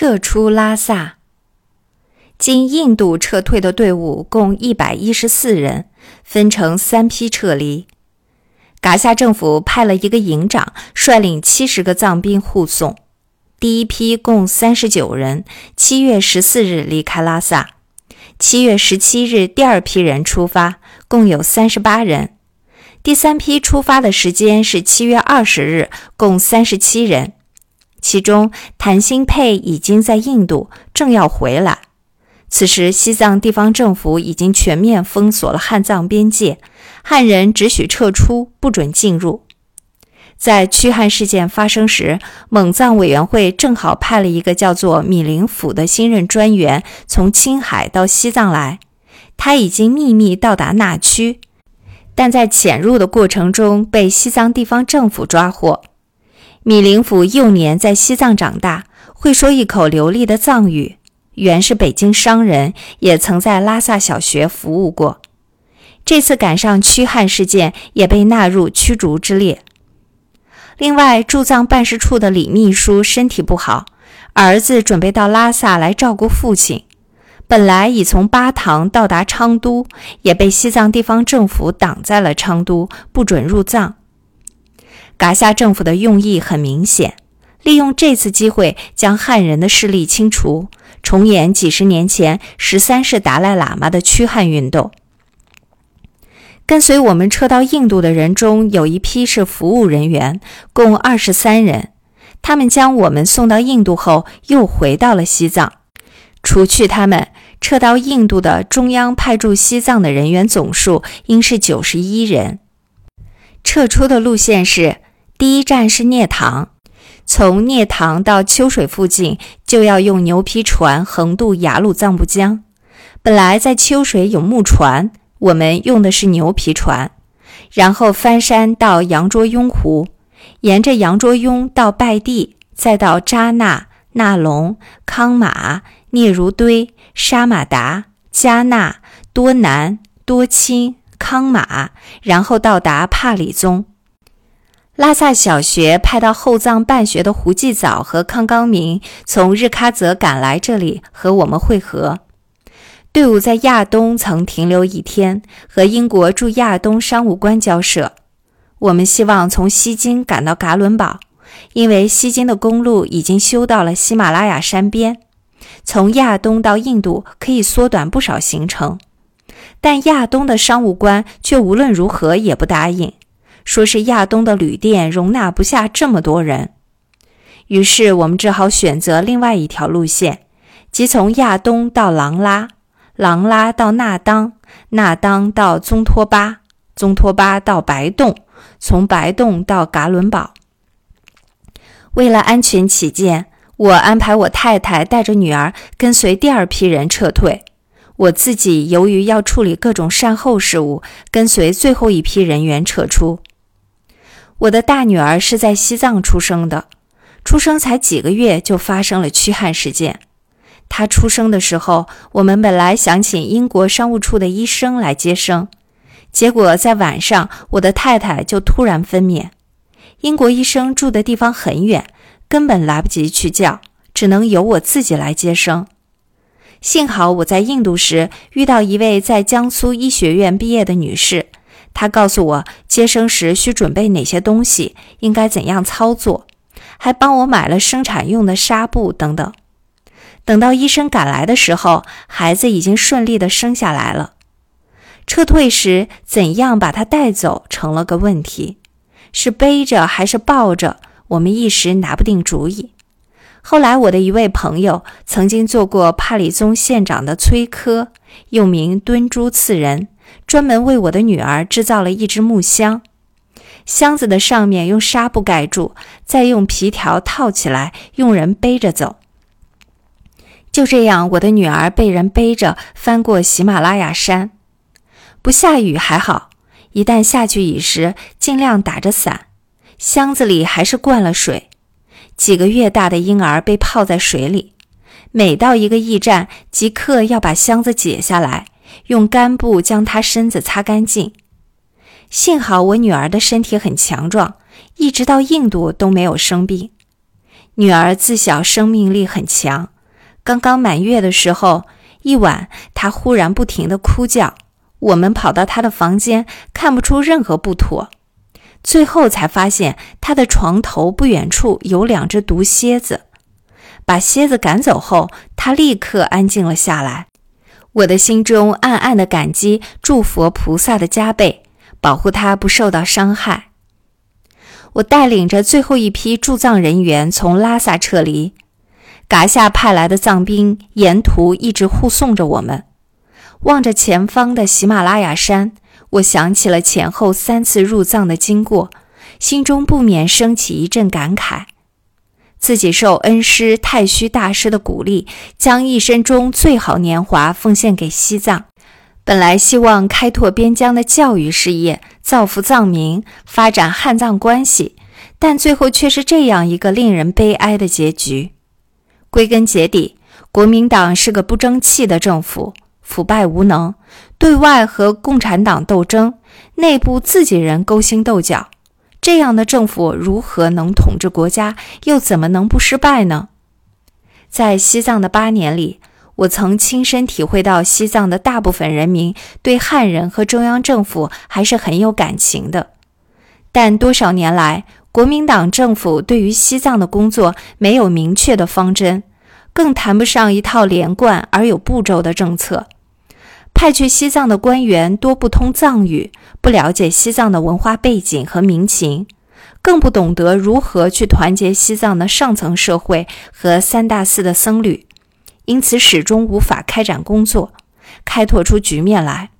撤出拉萨。经印度撤退的队伍共一百一十四人，分成三批撤离。噶夏政府派了一个营长，率领七十个藏兵护送。第一批共三十九人，七月十四日离开拉萨。七月十七日，第二批人出发，共有三十八人。第三批出发的时间是七月二十日，共三十七人。其中，谭新佩已经在印度，正要回来。此时，西藏地方政府已经全面封锁了汉藏边界，汉人只许撤出，不准进入。在驱汉事件发生时，蒙藏委员会正好派了一个叫做米林甫的新任专员从青海到西藏来，他已经秘密到达那曲，但在潜入的过程中被西藏地方政府抓获。米林甫幼年在西藏长大，会说一口流利的藏语。原是北京商人，也曾在拉萨小学服务过。这次赶上驱汉事件，也被纳入驱逐之列。另外，驻藏办事处的李秘书身体不好，儿子准备到拉萨来照顾父亲，本来已从巴塘到达昌都，也被西藏地方政府挡在了昌都，不准入藏。噶夏政府的用意很明显，利用这次机会将汉人的势力清除。重演几十年前十三世达赖喇嘛的驱汉运动。跟随我们撤到印度的人中，有一批是服务人员，共二十三人。他们将我们送到印度后，又回到了西藏。除去他们，撤到印度的中央派驻西藏的人员总数应是九十一人。撤出的路线是：第一站是涅塘。从聂塘到秋水附近，就要用牛皮船横渡雅鲁藏布江。本来在秋水有木船，我们用的是牛皮船，然后翻山到羊卓雍湖，沿着羊卓雍到拜地，再到扎纳、纳龙、康马、聂如堆、沙马达、加纳、多南、多钦、康马，然后到达帕里宗。拉萨小学派到后藏办学的胡继藻和康刚明从日喀则赶来这里和我们会合。队伍在亚东曾停留一天，和英国驻亚东商务官交涉。我们希望从西京赶到噶伦堡，因为西京的公路已经修到了喜马拉雅山边，从亚东到印度可以缩短不少行程。但亚东的商务官却无论如何也不答应。说是亚东的旅店容纳不下这么多人，于是我们只好选择另外一条路线，即从亚东到琅拉，琅拉到那当，那当到宗托巴，宗托巴到白洞，从白洞到噶伦堡。为了安全起见，我安排我太太带着女儿跟随第二批人撤退，我自己由于要处理各种善后事务，跟随最后一批人员撤出。我的大女儿是在西藏出生的，出生才几个月就发生了驱汉事件。她出生的时候，我们本来想请英国商务处的医生来接生，结果在晚上，我的太太就突然分娩。英国医生住的地方很远，根本来不及去叫，只能由我自己来接生。幸好我在印度时遇到一位在江苏医学院毕业的女士。他告诉我接生时需准备哪些东西，应该怎样操作，还帮我买了生产用的纱布等等。等到医生赶来的时候，孩子已经顺利的生下来了。撤退时怎样把他带走成了个问题，是背着还是抱着，我们一时拿不定主意。后来我的一位朋友曾经做过帕里宗县长的崔科，又名敦珠次人。专门为我的女儿制造了一只木箱，箱子的上面用纱布盖住，再用皮条套起来，用人背着走。就这样，我的女儿被人背着翻过喜马拉雅山。不下雨还好，一旦下去雨时，尽量打着伞。箱子里还是灌了水，几个月大的婴儿被泡在水里。每到一个驿站，即刻要把箱子解下来。用干布将她身子擦干净。幸好我女儿的身体很强壮，一直到印度都没有生病。女儿自小生命力很强，刚刚满月的时候，一晚她忽然不停地哭叫，我们跑到她的房间，看不出任何不妥，最后才发现她的床头不远处有两只毒蝎子。把蝎子赶走后，她立刻安静了下来。我的心中暗暗的感激，祝佛菩萨的加倍，保护他不受到伤害。我带领着最后一批驻藏人员从拉萨撤离，嘎夏派来的藏兵沿途一直护送着我们。望着前方的喜马拉雅山，我想起了前后三次入藏的经过，心中不免升起一阵感慨。自己受恩师太虚大师的鼓励，将一生中最好年华奉献给西藏。本来希望开拓边疆的教育事业，造福藏民，发展汉藏关系，但最后却是这样一个令人悲哀的结局。归根结底，国民党是个不争气的政府，腐败无能，对外和共产党斗争，内部自己人勾心斗角。这样的政府如何能统治国家？又怎么能不失败呢？在西藏的八年里。我曾亲身体会到，西藏的大部分人民对汉人和中央政府还是很有感情的。但多少年来，国民党政府对于西藏的工作没有明确的方针，更谈不上一套连贯而有步骤的政策。派去西藏的官员多不通藏语，不了解西藏的文化背景和民情，更不懂得如何去团结西藏的上层社会和三大寺的僧侣。因此，始终无法开展工作，开拓出局面来。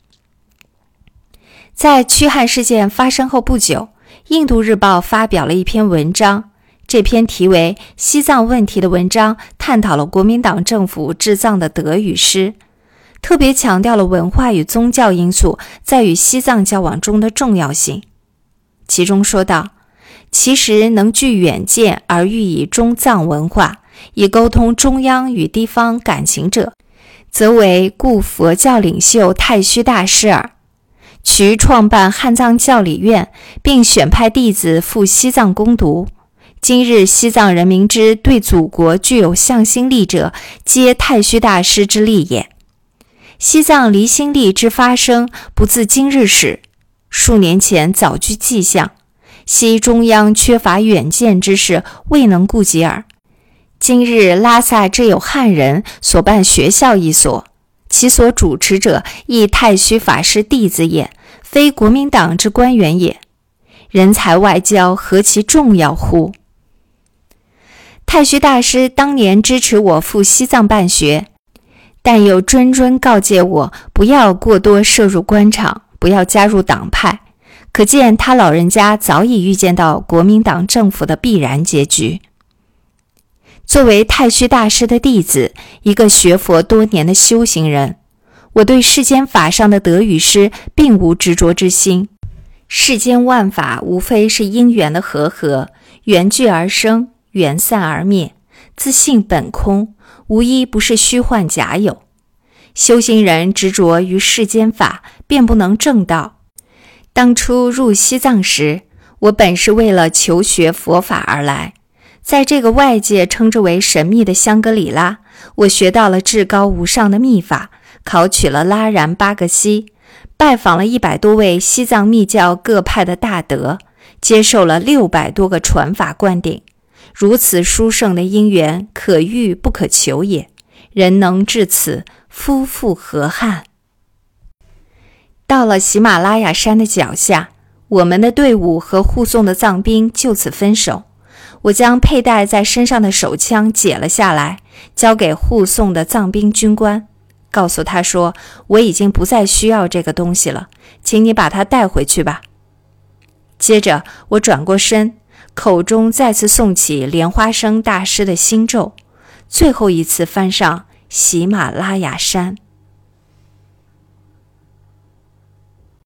在驱汉事件发生后不久，《印度日报》发表了一篇文章，这篇题为《西藏问题》的文章，探讨了国民党政府治藏的得与失，特别强调了文化与宗教因素在与西藏交往中的重要性。其中说道：“其实能具远见而寓以中藏文化。”以沟通中央与地方感情者，则为故佛教领袖太虚大师耳。渠创办汉藏教理院，并选派弟子赴西藏攻读。今日西藏人民之对祖国具有向心力者，皆太虚大师之力也。西藏离心力之发生，不自今日始，数年前早具迹象。西中央缺乏远见之事，未能顾及耳。今日拉萨之有汉人所办学校一所，其所主持者亦太虚法师弟子也，非国民党之官员也。人才外交何其重要乎？太虚大师当年支持我赴西藏办学，但又谆谆告诫我不要过多涉入官场，不要加入党派。可见他老人家早已预见到国民党政府的必然结局。作为太虚大师的弟子，一个学佛多年的修行人，我对世间法上的得与失并无执着之心。世间万法无非是因缘的和合，缘聚而生，缘散而灭，自性本空，无一不是虚幻假有。修行人执着于世间法，便不能正道。当初入西藏时，我本是为了求学佛法而来。在这个外界称之为神秘的香格里拉，我学到了至高无上的秘法，考取了拉然巴格西，拜访了一百多位西藏密教各派的大德，接受了六百多个传法灌顶。如此殊胜的因缘，可遇不可求也。人能至此，夫复何憾？到了喜马拉雅山的脚下，我们的队伍和护送的藏兵就此分手。我将佩戴在身上的手枪解了下来，交给护送的藏兵军官，告诉他说：“我已经不再需要这个东西了，请你把它带回去吧。”接着，我转过身，口中再次诵起莲花生大师的心咒，最后一次翻上喜马拉雅山。